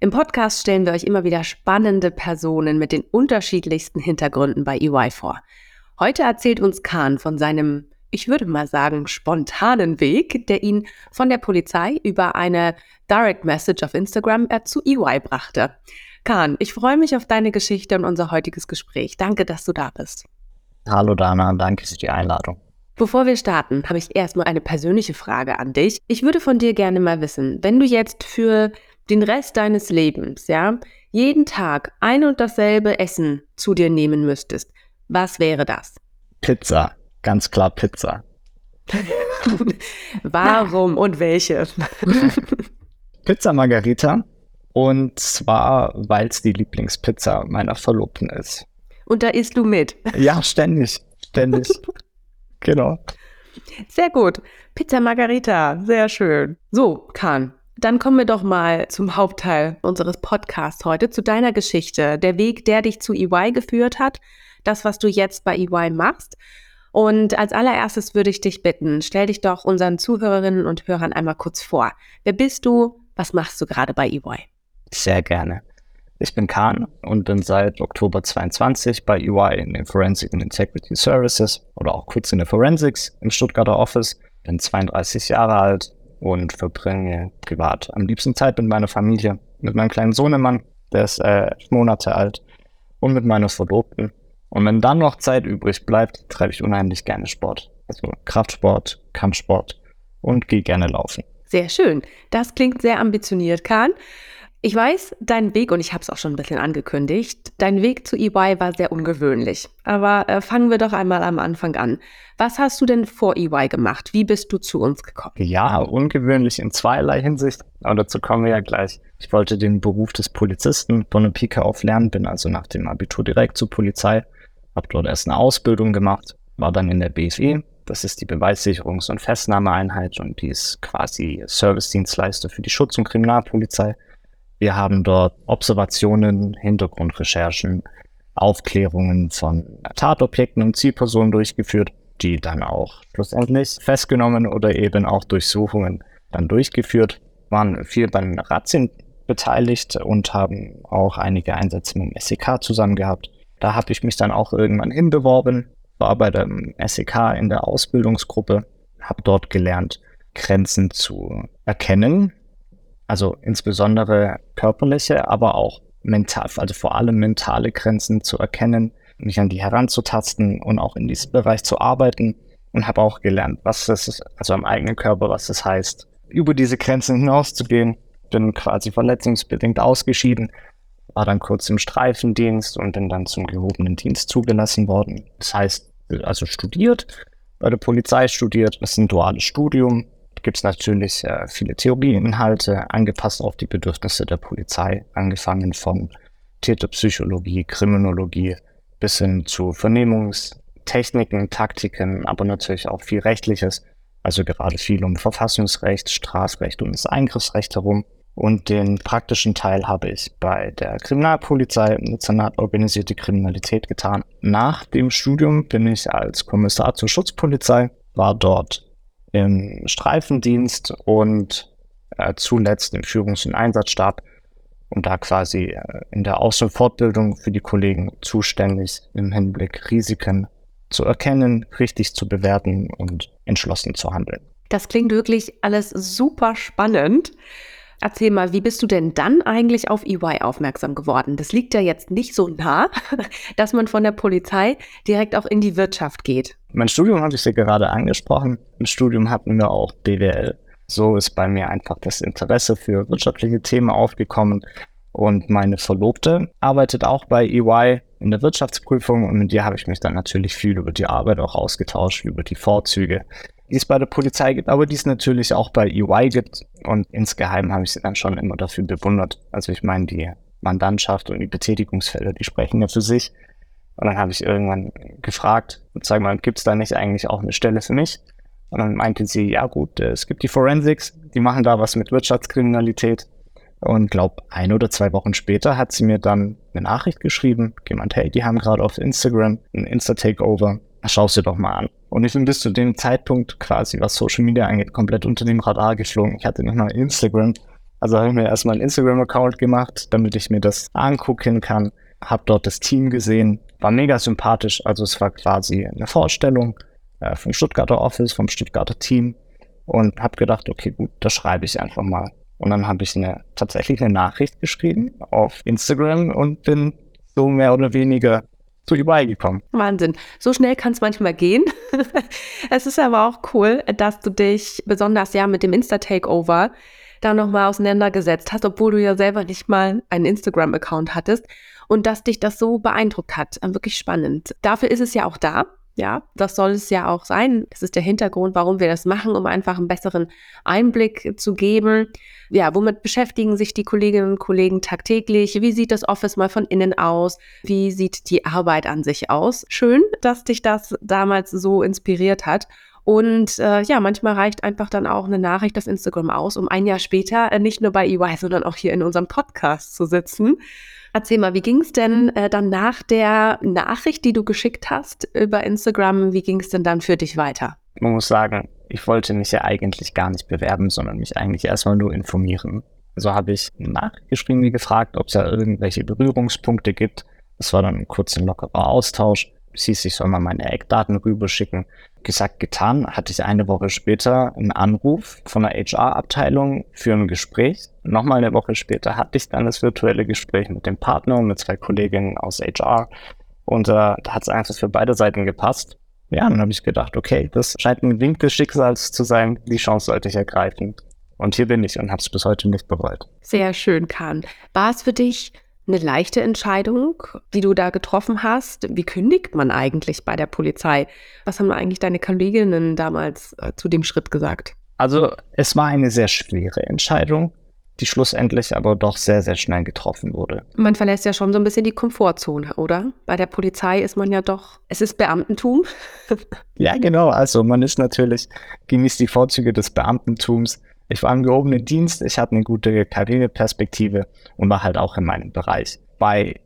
Im Podcast stellen wir euch immer wieder spannende Personen mit den unterschiedlichsten Hintergründen bei EY vor. Heute erzählt uns Kahn von seinem, ich würde mal sagen, spontanen Weg, der ihn von der Polizei über eine Direct Message auf Instagram äh, zu EY brachte. Kahn, ich freue mich auf deine Geschichte und unser heutiges Gespräch. Danke, dass du da bist. Hallo Dana, danke für die Einladung. Bevor wir starten, habe ich erstmal eine persönliche Frage an dich. Ich würde von dir gerne mal wissen, wenn du jetzt für den Rest deines Lebens, ja, jeden Tag ein und dasselbe Essen zu dir nehmen müsstest, was wäre das? Pizza, ganz klar Pizza. Warum und welche? Pizza Margarita. Und zwar, weil es die Lieblingspizza meiner Verlobten ist. Und da isst du mit? Ja, ständig. Ständig. genau. Sehr gut. Pizza Margarita, sehr schön. So, Kahn, dann kommen wir doch mal zum Hauptteil unseres Podcasts heute, zu deiner Geschichte, der Weg, der dich zu EY geführt hat, das, was du jetzt bei EY machst. Und als allererstes würde ich dich bitten, stell dich doch unseren Zuhörerinnen und Hörern einmal kurz vor. Wer bist du? Was machst du gerade bei EY? Sehr gerne. Ich bin Kahn und bin seit Oktober 22 bei EY in den Forensic and Integrity Services oder auch kurz in der Forensics im Stuttgarter Office. Bin 32 Jahre alt, und verbringe privat am liebsten Zeit mit meiner Familie, mit meinem kleinen Sohnemann, der ist äh, Monate alt, und mit meiner Verlobten. Und wenn dann noch Zeit übrig bleibt, treibe ich unheimlich gerne Sport. Also Kraftsport, Kampfsport und gehe gerne laufen. Sehr schön. Das klingt sehr ambitioniert, Kahn. Ich weiß, dein Weg, und ich habe es auch schon ein bisschen angekündigt, dein Weg zu EY war sehr ungewöhnlich. Aber äh, fangen wir doch einmal am Anfang an. Was hast du denn vor EY gemacht? Wie bist du zu uns gekommen? Ja, ungewöhnlich in zweierlei Hinsicht. Aber dazu kommen wir ja gleich. Ich wollte den Beruf des Polizisten von der Pike auf lernen, bin also nach dem Abitur direkt zur Polizei, habe dort erst eine Ausbildung gemacht, war dann in der BFE. Das ist die Beweissicherungs- und Festnahmeeinheit und die ist quasi Servicedienstleister für die Schutz- und Kriminalpolizei. Wir haben dort Observationen, Hintergrundrecherchen, Aufklärungen von Tatobjekten und Zielpersonen durchgeführt, die dann auch schlussendlich festgenommen oder eben auch Durchsuchungen dann durchgeführt, waren viel beim Razzien beteiligt und haben auch einige Einsätze mit dem SEK zusammen gehabt. Da habe ich mich dann auch irgendwann hinbeworben, war bei dem SEK in der Ausbildungsgruppe, habe dort gelernt, Grenzen zu erkennen, also insbesondere körperliche, aber auch mental, also vor allem mentale Grenzen zu erkennen, mich an die heranzutasten und auch in diesem Bereich zu arbeiten und habe auch gelernt, was es ist, also am eigenen Körper, was es heißt, über diese Grenzen hinauszugehen. Bin quasi verletzungsbedingt ausgeschieden, war dann kurz im Streifendienst und bin dann zum gehobenen Dienst zugelassen worden. Das heißt, also studiert, bei der Polizei studiert, das ist ein duales Studium, gibt es natürlich äh, viele Theorieinhalte, angepasst auf die Bedürfnisse der Polizei, angefangen von Täterpsychologie, Kriminologie bis hin zu Vernehmungstechniken, Taktiken, aber natürlich auch viel Rechtliches, also gerade viel um Verfassungsrecht, Strafrecht und das Eingriffsrecht herum. Und den praktischen Teil habe ich bei der Kriminalpolizei im organisierte Kriminalität getan. Nach dem Studium bin ich als Kommissar zur Schutzpolizei, war dort im Streifendienst und äh, zuletzt im Führungs- und Einsatzstab und da quasi äh, in der Aus- und Fortbildung für die Kollegen zuständig im Hinblick Risiken zu erkennen, richtig zu bewerten und entschlossen zu handeln. Das klingt wirklich alles super spannend. Erzähl mal, wie bist du denn dann eigentlich auf EY aufmerksam geworden? Das liegt ja jetzt nicht so nah, dass man von der Polizei direkt auch in die Wirtschaft geht. Mein Studium habe ich ja gerade angesprochen. Im Studium hatten wir auch BWL. So ist bei mir einfach das Interesse für wirtschaftliche Themen aufgekommen. Und meine Verlobte arbeitet auch bei EY in der Wirtschaftsprüfung und mit ihr habe ich mich dann natürlich viel über die Arbeit auch ausgetauscht, über die Vorzüge, die es bei der Polizei gibt, aber die es natürlich auch bei EY gibt. Und insgeheim habe ich sie dann schon immer dafür bewundert. Also ich meine, die Mandantschaft und die Betätigungsfelder, die sprechen ja für sich. Und dann habe ich irgendwann gefragt, sag mal, gibt es da nicht eigentlich auch eine Stelle für mich? Und dann meinte sie, ja gut, es gibt die Forensics, die machen da was mit Wirtschaftskriminalität. Und glaub, ein oder zwei Wochen später hat sie mir dann eine Nachricht geschrieben, gemeint, hey, die haben gerade auf Instagram ein Insta-Takeover, schau sie doch mal an. Und ich bin bis zu dem Zeitpunkt quasi, was Social Media angeht, komplett unter dem Radar geflogen. Ich hatte nicht mal Instagram. Also habe ich mir erstmal einen Instagram-Account gemacht, damit ich mir das angucken kann. Hab dort das Team gesehen, war mega sympathisch. Also es war quasi eine Vorstellung äh, vom Stuttgarter Office, vom Stuttgarter Team und habe gedacht, okay, gut, das schreibe ich einfach mal. Und dann habe ich eine, tatsächlich eine Nachricht geschrieben auf Instagram und bin so mehr oder weniger zu EY gekommen. Wahnsinn. So schnell kann es manchmal gehen. es ist aber auch cool, dass du dich besonders ja mit dem Insta-Takeover da nochmal auseinandergesetzt hast, obwohl du ja selber nicht mal einen Instagram-Account hattest und dass dich das so beeindruckt hat. Wirklich spannend. Dafür ist es ja auch da. Ja, das soll es ja auch sein. Das ist der Hintergrund, warum wir das machen, um einfach einen besseren Einblick zu geben. Ja, womit beschäftigen sich die Kolleginnen und Kollegen tagtäglich? Wie sieht das Office mal von innen aus? Wie sieht die Arbeit an sich aus? Schön, dass dich das damals so inspiriert hat. Und äh, ja, manchmal reicht einfach dann auch eine Nachricht auf Instagram aus, um ein Jahr später äh, nicht nur bei EY, sondern auch hier in unserem Podcast zu sitzen Erzähl mal, wie ging es denn äh, dann nach der Nachricht, die du geschickt hast über Instagram, wie ging es denn dann für dich weiter? Man muss sagen, ich wollte mich ja eigentlich gar nicht bewerben, sondern mich eigentlich erstmal nur informieren. Also habe ich nachgeschrieben, wie gefragt, ob es da irgendwelche Berührungspunkte gibt. Das war dann ein kurzer lockerer Austausch. Es hieß, ich soll mal meine Eckdaten rüberschicken gesagt, getan, hatte ich eine Woche später einen Anruf von der HR-Abteilung für ein Gespräch. Nochmal eine Woche später hatte ich dann das virtuelle Gespräch mit dem Partner und mit zwei Kolleginnen aus HR. Und äh, da hat es einfach für beide Seiten gepasst. Ja, dann habe ich gedacht, okay, das scheint ein Wink des Schicksals zu sein. Die Chance sollte ich ergreifen. Und hier bin ich und habe es bis heute nicht bereut. Sehr schön, Kahn. War es für dich eine leichte Entscheidung, die du da getroffen hast? Wie kündigt man eigentlich bei der Polizei? Was haben eigentlich deine Kolleginnen damals äh, zu dem Schritt gesagt? Also es war eine sehr schwere Entscheidung, die schlussendlich aber doch sehr, sehr schnell getroffen wurde. Man verlässt ja schon so ein bisschen die Komfortzone, oder? Bei der Polizei ist man ja doch, es ist Beamtentum. ja, genau. Also man ist natürlich, genießt die Vorzüge des Beamtentums, ich war im gehobenen Dienst, ich hatte eine gute Karriereperspektive und war halt auch in meinem Bereich. Bei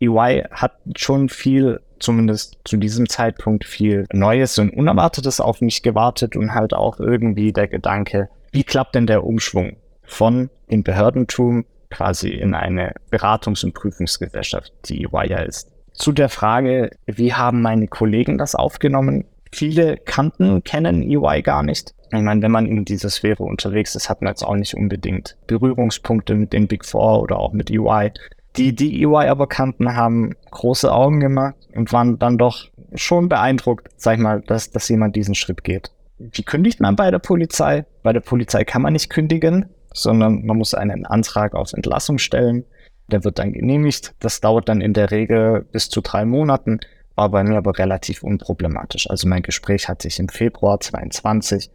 EY hat schon viel, zumindest zu diesem Zeitpunkt, viel Neues und Unerwartetes auf mich gewartet und halt auch irgendwie der Gedanke, wie klappt denn der Umschwung von dem Behördentum quasi in eine Beratungs- und Prüfungsgesellschaft, die EY ja ist. Zu der Frage, wie haben meine Kollegen das aufgenommen? Viele kannten, kennen EY gar nicht. Ich meine, wenn man in dieser Sphäre unterwegs ist, hat man jetzt auch nicht unbedingt Berührungspunkte mit den Big Four oder auch mit EY. Die, die EY aber kannten, haben große Augen gemacht und waren dann doch schon beeindruckt, sag ich mal, dass, dass jemand diesen Schritt geht. Wie kündigt man bei der Polizei? Bei der Polizei kann man nicht kündigen, sondern man muss einen Antrag auf Entlassung stellen. Der wird dann genehmigt. Das dauert dann in der Regel bis zu drei Monaten, war bei mir aber relativ unproblematisch. Also mein Gespräch hatte ich im Februar 22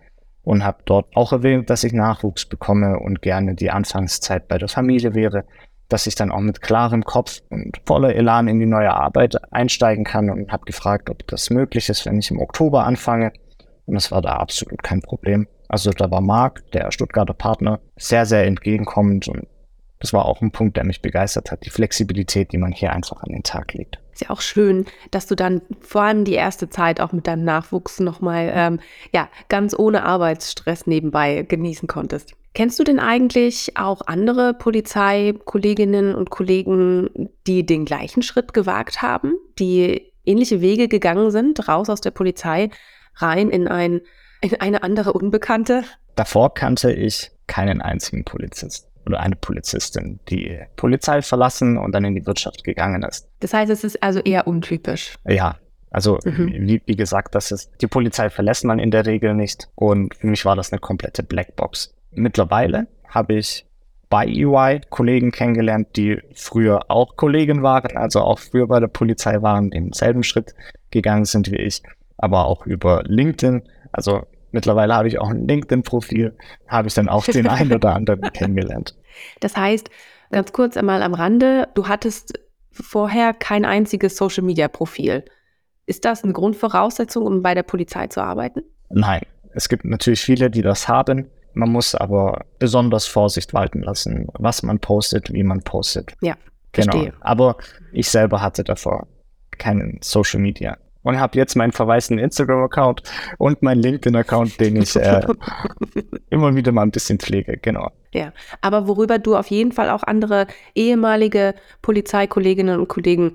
und habe dort auch erwähnt, dass ich Nachwuchs bekomme und gerne die Anfangszeit bei der Familie wäre, dass ich dann auch mit klarem Kopf und voller Elan in die neue Arbeit einsteigen kann und habe gefragt, ob das möglich ist, wenn ich im Oktober anfange. Und das war da absolut kein Problem. Also da war Marc, der Stuttgarter Partner, sehr, sehr entgegenkommend und das war auch ein Punkt, der mich begeistert hat, die Flexibilität, die man hier einfach an den Tag legt. Ist ja auch schön, dass du dann vor allem die erste Zeit auch mit deinem Nachwuchs nochmal, ähm, ja, ganz ohne Arbeitsstress nebenbei genießen konntest. Kennst du denn eigentlich auch andere Polizeikolleginnen und Kollegen, die den gleichen Schritt gewagt haben, die ähnliche Wege gegangen sind, raus aus der Polizei, rein in, ein, in eine andere Unbekannte? Davor kannte ich keinen einzigen Polizisten oder eine Polizistin, die Polizei verlassen und dann in die Wirtschaft gegangen ist. Das heißt, es ist also eher untypisch. Ja, also mhm. wie, wie, gesagt, das ist, die Polizei verlässt man in der Regel nicht und für mich war das eine komplette Blackbox. Mittlerweile habe ich bei EY Kollegen kennengelernt, die früher auch Kollegen waren, also auch früher bei der Polizei waren, denselben Schritt gegangen sind wie ich, aber auch über LinkedIn. Also Mittlerweile habe ich auch ein LinkedIn-Profil, habe ich dann auch den einen oder anderen kennengelernt. Das heißt, ganz kurz einmal am Rande, du hattest vorher kein einziges Social-Media-Profil. Ist das eine Grundvoraussetzung, um bei der Polizei zu arbeiten? Nein, es gibt natürlich viele, die das haben. Man muss aber besonders Vorsicht walten lassen, was man postet, wie man postet. Ja, genau. verstehe. Aber ich selber hatte davor keinen Social Media und habe jetzt meinen verwaisten Instagram-Account und meinen LinkedIn-Account, den ich äh, immer wieder mal ein bisschen pflege, genau. Ja, aber worüber du auf jeden Fall auch andere ehemalige Polizeikolleginnen und Kollegen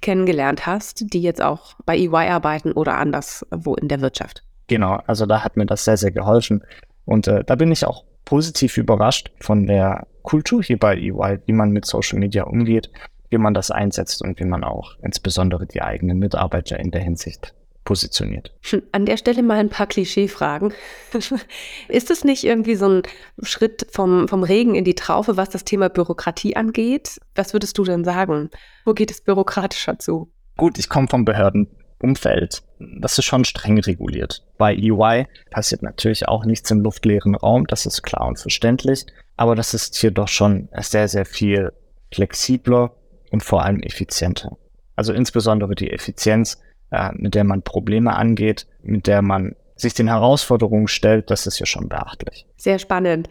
kennengelernt hast, die jetzt auch bei EY arbeiten oder anderswo in der Wirtschaft. Genau, also da hat mir das sehr, sehr geholfen. Und äh, da bin ich auch positiv überrascht von der Kultur hier bei EY, wie man mit Social Media umgeht wie man das einsetzt und wie man auch insbesondere die eigenen Mitarbeiter in der Hinsicht positioniert. Hm, an der Stelle mal ein paar Klischeefragen. Ist es nicht irgendwie so ein Schritt vom, vom Regen in die Traufe, was das Thema Bürokratie angeht? Was würdest du denn sagen? Wo geht es bürokratischer zu? Gut, ich komme vom Behördenumfeld. Das ist schon streng reguliert. Bei EY passiert natürlich auch nichts im luftleeren Raum, das ist klar und verständlich. Aber das ist hier doch schon sehr, sehr viel flexibler und vor allem effizienter. Also insbesondere die Effizienz, äh, mit der man Probleme angeht, mit der man sich den Herausforderungen stellt, das ist ja schon beachtlich. Sehr spannend.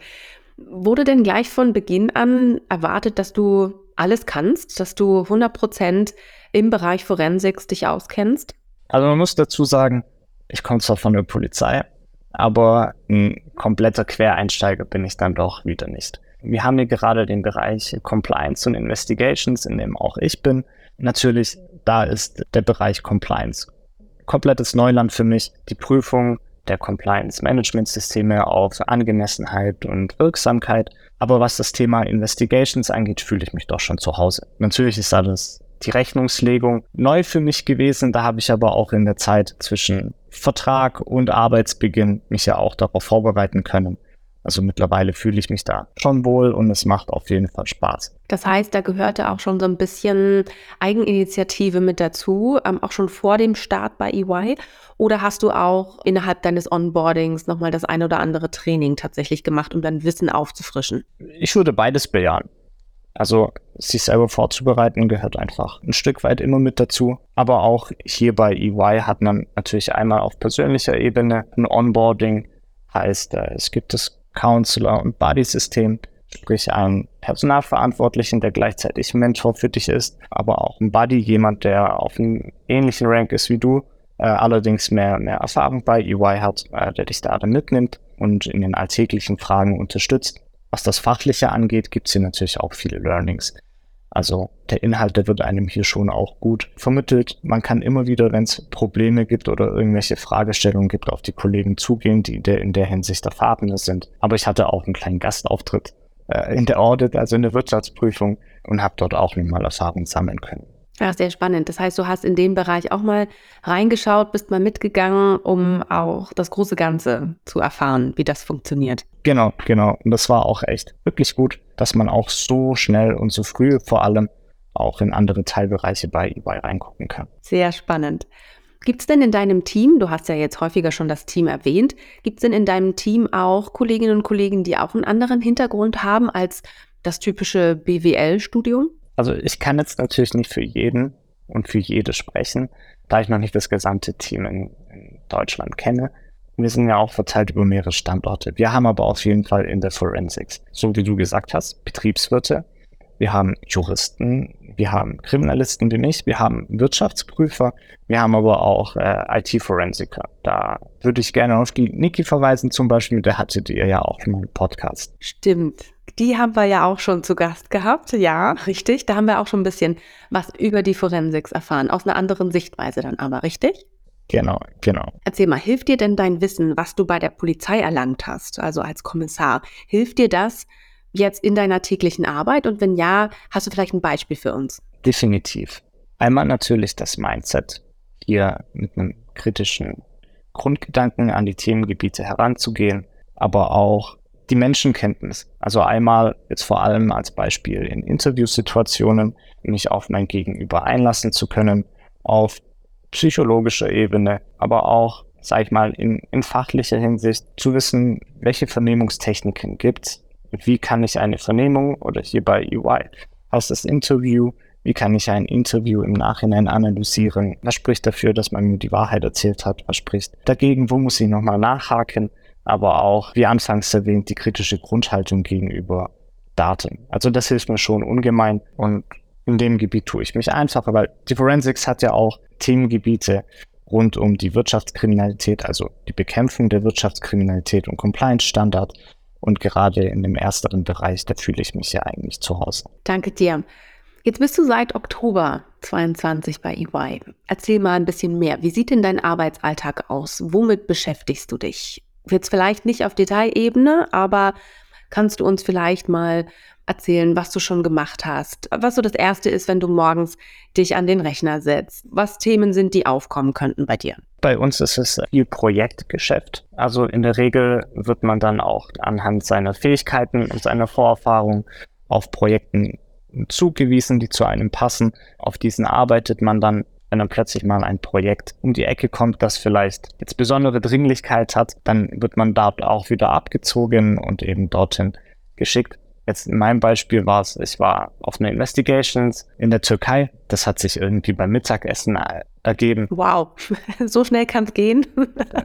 Wurde denn gleich von Beginn an erwartet, dass du alles kannst, dass du 100 Prozent im Bereich Forensik dich auskennst? Also man muss dazu sagen, ich komme zwar von der Polizei, aber ein kompletter Quereinsteiger bin ich dann doch wieder nicht. Wir haben hier gerade den Bereich Compliance und Investigations, in dem auch ich bin. Natürlich, da ist der Bereich Compliance komplettes Neuland für mich. Die Prüfung der Compliance-Management-Systeme auf Angemessenheit und Wirksamkeit. Aber was das Thema Investigations angeht, fühle ich mich doch schon zu Hause. Natürlich ist alles die Rechnungslegung neu für mich gewesen. Da habe ich aber auch in der Zeit zwischen Vertrag und Arbeitsbeginn mich ja auch darauf vorbereiten können. Also mittlerweile fühle ich mich da schon wohl und es macht auf jeden Fall Spaß. Das heißt, da gehörte auch schon so ein bisschen Eigeninitiative mit dazu, ähm, auch schon vor dem Start bei EY. Oder hast du auch innerhalb deines Onboardings nochmal das ein oder andere Training tatsächlich gemacht, um dein Wissen aufzufrischen? Ich würde beides bejahen. Also sich selber vorzubereiten gehört einfach ein Stück weit immer mit dazu. Aber auch hier bei EY hat man natürlich einmal auf persönlicher Ebene ein Onboarding. Heißt, äh, es gibt das Counselor und Buddy-System, sprich einen Personalverantwortlichen, der gleichzeitig Mentor für dich ist, aber auch ein Buddy, jemand, der auf einem ähnlichen Rank ist wie du, äh, allerdings mehr, mehr Erfahrung bei EY hat, äh, der dich da dann mitnimmt und in den alltäglichen Fragen unterstützt. Was das Fachliche angeht, gibt es hier natürlich auch viele Learnings. Also der Inhalt, der wird einem hier schon auch gut vermittelt. Man kann immer wieder, wenn es Probleme gibt oder irgendwelche Fragestellungen gibt, auf die Kollegen zugehen, die in der Hinsicht erfahrene sind. Aber ich hatte auch einen kleinen Gastauftritt äh, in der Audit, also in der Wirtschaftsprüfung und habe dort auch nochmal Erfahrung sammeln können. Ja, sehr spannend. Das heißt, du hast in den Bereich auch mal reingeschaut, bist mal mitgegangen, um auch das große Ganze zu erfahren, wie das funktioniert. Genau, genau. Und das war auch echt wirklich gut, dass man auch so schnell und so früh vor allem auch in andere Teilbereiche bei eBay reingucken kann. Sehr spannend. Gibt es denn in deinem Team, du hast ja jetzt häufiger schon das Team erwähnt, gibt es denn in deinem Team auch Kolleginnen und Kollegen, die auch einen anderen Hintergrund haben als das typische BWL-Studium? Also ich kann jetzt natürlich nicht für jeden und für jede sprechen, da ich noch nicht das gesamte Team in, in Deutschland kenne. Wir sind ja auch verteilt über mehrere Standorte. Wir haben aber auf jeden Fall in der Forensics, so wie du gesagt hast, Betriebswirte, wir haben Juristen, wir haben Kriminalisten wie mich, wir haben Wirtschaftsprüfer, wir haben aber auch äh, IT-Forensiker. Da würde ich gerne auf die Niki verweisen zum Beispiel, der hatte ihr ja auch mal einen Podcast. Stimmt. Die haben wir ja auch schon zu Gast gehabt. Ja, richtig. Da haben wir auch schon ein bisschen was über die Forensics erfahren. Aus einer anderen Sichtweise dann aber, richtig? Genau, genau. Erzähl mal, hilft dir denn dein Wissen, was du bei der Polizei erlangt hast, also als Kommissar, hilft dir das, jetzt in deiner täglichen Arbeit? Und wenn ja, hast du vielleicht ein Beispiel für uns? Definitiv. Einmal natürlich das Mindset, hier mit einem kritischen Grundgedanken an die Themengebiete heranzugehen, aber auch die Menschenkenntnis. Also einmal jetzt vor allem als Beispiel in Interviewsituationen, mich auf mein Gegenüber einlassen zu können, auf psychologischer Ebene, aber auch sage ich mal, in, in fachlicher Hinsicht zu wissen, welche Vernehmungstechniken gibt's und wie kann ich eine Vernehmung oder hier bei EY heißt das Interview, wie kann ich ein Interview im Nachhinein analysieren? Was spricht dafür, dass man mir die Wahrheit erzählt hat? Was spricht dagegen? Wo muss ich nochmal nachhaken? Aber auch, wie anfangs erwähnt, die kritische Grundhaltung gegenüber Daten. Also das hilft mir schon ungemein und in dem Gebiet tue ich mich einfacher, weil die Forensics hat ja auch Themengebiete rund um die Wirtschaftskriminalität, also die Bekämpfung der Wirtschaftskriminalität und Compliance-Standard. Und gerade in dem ersteren Bereich, da fühle ich mich ja eigentlich zu Hause. Danke dir. Jetzt bist du seit Oktober 22 bei EY. Erzähl mal ein bisschen mehr. Wie sieht denn dein Arbeitsalltag aus? Womit beschäftigst du dich? Jetzt vielleicht nicht auf Detailebene, aber kannst du uns vielleicht mal erzählen, was du schon gemacht hast? Was so das Erste ist, wenn du morgens dich an den Rechner setzt? Was Themen sind, die aufkommen könnten bei dir? Bei uns ist es viel Projektgeschäft. Also in der Regel wird man dann auch anhand seiner Fähigkeiten und seiner Vorerfahrung auf Projekten zugewiesen, die zu einem passen. Auf diesen arbeitet man dann wenn dann plötzlich mal ein Projekt um die Ecke kommt, das vielleicht jetzt besondere Dringlichkeit hat, dann wird man dort auch wieder abgezogen und eben dorthin geschickt. Jetzt in meinem Beispiel war es, ich war auf einer Investigations in der Türkei. Das hat sich irgendwie beim Mittagessen ergeben. Wow, so schnell kann es gehen.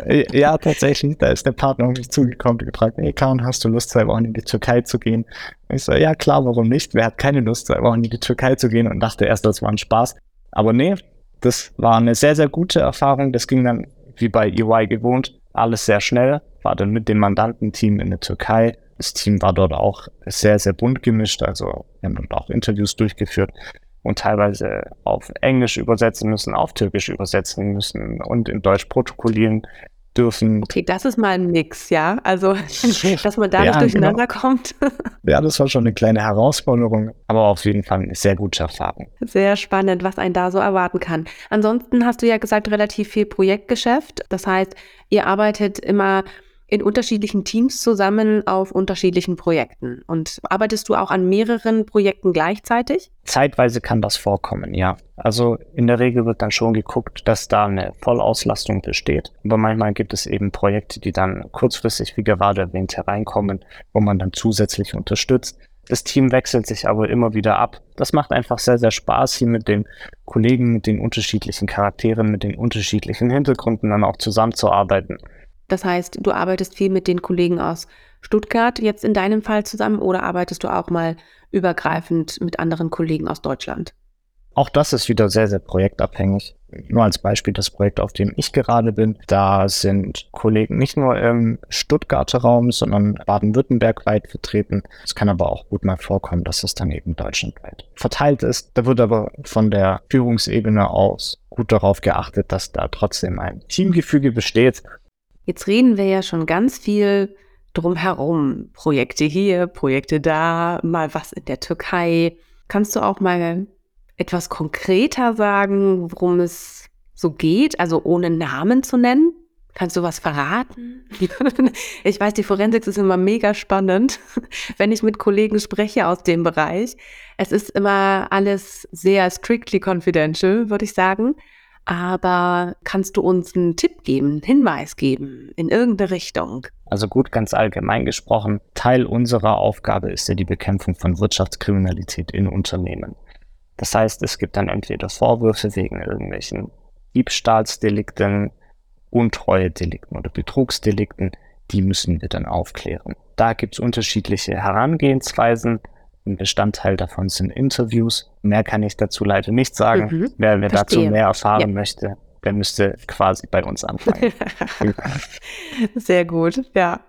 Äh, ja, tatsächlich. Da ist der Partner auf mich zugekommen und gefragt, hey Karin, hast du Lust, zwei Wochen in die Türkei zu gehen? Und ich so, ja klar, warum nicht? Wer hat keine Lust, zwei Wochen in die Türkei zu gehen? Und dachte erst, das war ein Spaß. Aber nee, das war eine sehr, sehr gute Erfahrung. Das ging dann, wie bei EY gewohnt, alles sehr schnell. War dann mit dem Mandantenteam in der Türkei das Team war dort auch sehr, sehr bunt gemischt. Also wir haben dort auch Interviews durchgeführt und teilweise auf Englisch übersetzen müssen, auf Türkisch übersetzen müssen und in Deutsch protokollieren dürfen. Okay, das ist mal ein Mix, ja. Also, dass man da ja, nicht durcheinander genau. kommt. ja, das war schon eine kleine Herausforderung, aber auf jeden Fall eine sehr gute Erfahrung. Sehr spannend, was einen da so erwarten kann. Ansonsten hast du ja gesagt, relativ viel Projektgeschäft. Das heißt, ihr arbeitet immer in unterschiedlichen Teams zusammen auf unterschiedlichen Projekten. Und arbeitest du auch an mehreren Projekten gleichzeitig? Zeitweise kann das vorkommen, ja. Also in der Regel wird dann schon geguckt, dass da eine Vollauslastung besteht. Aber manchmal gibt es eben Projekte, die dann kurzfristig, wie gerade erwähnt, hereinkommen, wo man dann zusätzlich unterstützt. Das Team wechselt sich aber immer wieder ab. Das macht einfach sehr, sehr Spaß, hier mit den Kollegen, mit den unterschiedlichen Charakteren, mit den unterschiedlichen Hintergründen dann auch zusammenzuarbeiten. Das heißt, du arbeitest viel mit den Kollegen aus Stuttgart jetzt in deinem Fall zusammen oder arbeitest du auch mal übergreifend mit anderen Kollegen aus Deutschland? Auch das ist wieder sehr, sehr projektabhängig. Nur als Beispiel das Projekt, auf dem ich gerade bin. Da sind Kollegen nicht nur im Stuttgarter Raum, sondern Baden-Württemberg weit vertreten. Es kann aber auch gut mal vorkommen, dass es dann eben deutschlandweit verteilt ist. Da wird aber von der Führungsebene aus gut darauf geachtet, dass da trotzdem ein Teamgefüge besteht Jetzt reden wir ja schon ganz viel drumherum. Projekte hier, Projekte da, mal was in der Türkei. Kannst du auch mal etwas konkreter sagen, worum es so geht, also ohne Namen zu nennen? Kannst du was verraten? ich weiß, die Forensik ist immer mega spannend, wenn ich mit Kollegen spreche aus dem Bereich. Es ist immer alles sehr strictly confidential, würde ich sagen. Aber kannst du uns einen Tipp geben, einen Hinweis geben in irgendeine Richtung? Also gut, ganz allgemein gesprochen, Teil unserer Aufgabe ist ja die Bekämpfung von Wirtschaftskriminalität in Unternehmen. Das heißt, es gibt dann entweder Vorwürfe wegen irgendwelchen Diebstahlsdelikten, Untreue-Delikten oder Betrugsdelikten, die müssen wir dann aufklären. Da gibt es unterschiedliche Herangehensweisen. Ein Bestandteil davon sind Interviews. Mehr kann ich dazu leider nicht sagen. Mhm, wer, wer dazu mehr erfahren ja. möchte, der müsste quasi bei uns anfangen. Sehr gut, ja.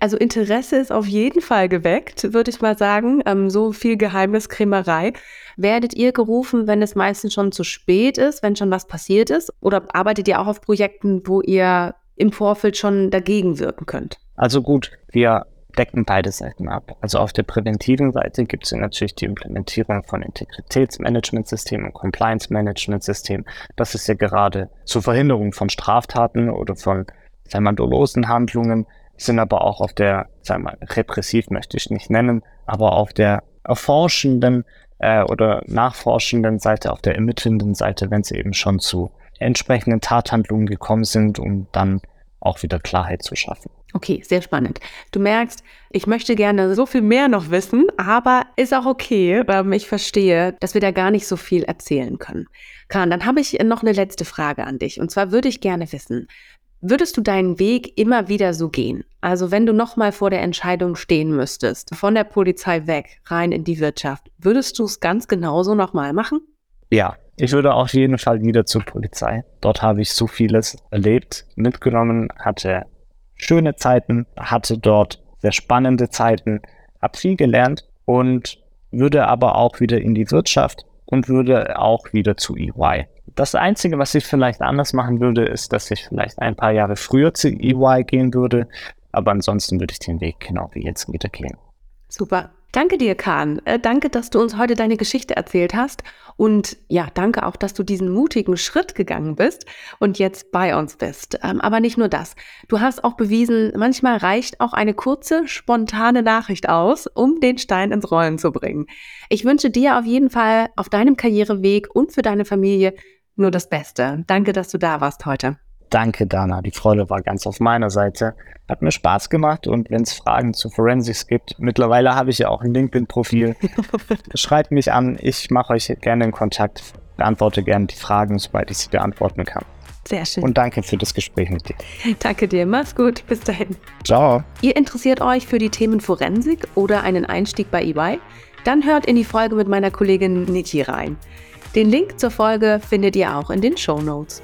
Also Interesse ist auf jeden Fall geweckt, würde ich mal sagen. Ähm, so viel Geheimniskrämerei. Werdet ihr gerufen, wenn es meistens schon zu spät ist, wenn schon was passiert ist? Oder arbeitet ihr auch auf Projekten, wo ihr im Vorfeld schon dagegen wirken könnt? Also gut, wir decken beide Seiten ab. Also auf der präventiven Seite gibt es natürlich die Implementierung von Integritätsmanagementsystemen und Compliance-Management-Systemen. Das ist ja gerade zur Verhinderung von Straftaten oder von, sagen wir mal, dolosen Handlungen, sind aber auch auf der, sagen wir mal, repressiv möchte ich nicht nennen, aber auf der erforschenden äh, oder nachforschenden Seite, auf der ermittelnden Seite, wenn es eben schon zu entsprechenden Tathandlungen gekommen sind und dann auch wieder Klarheit zu schaffen. Okay, sehr spannend. Du merkst, ich möchte gerne so viel mehr noch wissen, aber ist auch okay. Ähm, ich verstehe, dass wir da gar nicht so viel erzählen können. Kahn, dann habe ich noch eine letzte Frage an dich. Und zwar würde ich gerne wissen, Würdest du deinen Weg immer wieder so gehen? Also wenn du nochmal vor der Entscheidung stehen müsstest, von der Polizei weg, rein in die Wirtschaft, würdest du es ganz genauso nochmal machen? Ja, ich würde auf jeden Fall wieder zur Polizei. Dort habe ich so vieles erlebt, mitgenommen, hatte schöne Zeiten, hatte dort sehr spannende Zeiten, habe viel gelernt und würde aber auch wieder in die Wirtschaft und würde auch wieder zu EY. Das Einzige, was ich vielleicht anders machen würde, ist, dass ich vielleicht ein paar Jahre früher zu EY gehen würde. Aber ansonsten würde ich den Weg genau wie jetzt wieder gehen. Super. Danke dir, Kahn. Äh, danke, dass du uns heute deine Geschichte erzählt hast. Und ja, danke auch, dass du diesen mutigen Schritt gegangen bist und jetzt bei uns bist. Ähm, aber nicht nur das. Du hast auch bewiesen, manchmal reicht auch eine kurze, spontane Nachricht aus, um den Stein ins Rollen zu bringen. Ich wünsche dir auf jeden Fall auf deinem Karriereweg und für deine Familie nur das Beste. Danke, dass du da warst heute. Danke, Dana. Die Freude war ganz auf meiner Seite. Hat mir Spaß gemacht und wenn es Fragen zu Forensics gibt, mittlerweile habe ich ja auch ein LinkedIn-Profil. Schreibt mich an, ich mache euch gerne in Kontakt, beantworte gerne die Fragen, sobald ich sie beantworten kann. Sehr schön. Und danke für das Gespräch mit dir. Danke dir. Mach's gut. Bis dahin. Ciao. Ihr interessiert euch für die Themen Forensik oder einen Einstieg bei EY? Dann hört in die Folge mit meiner Kollegin Niki rein. Den Link zur Folge findet ihr auch in den Show Notes.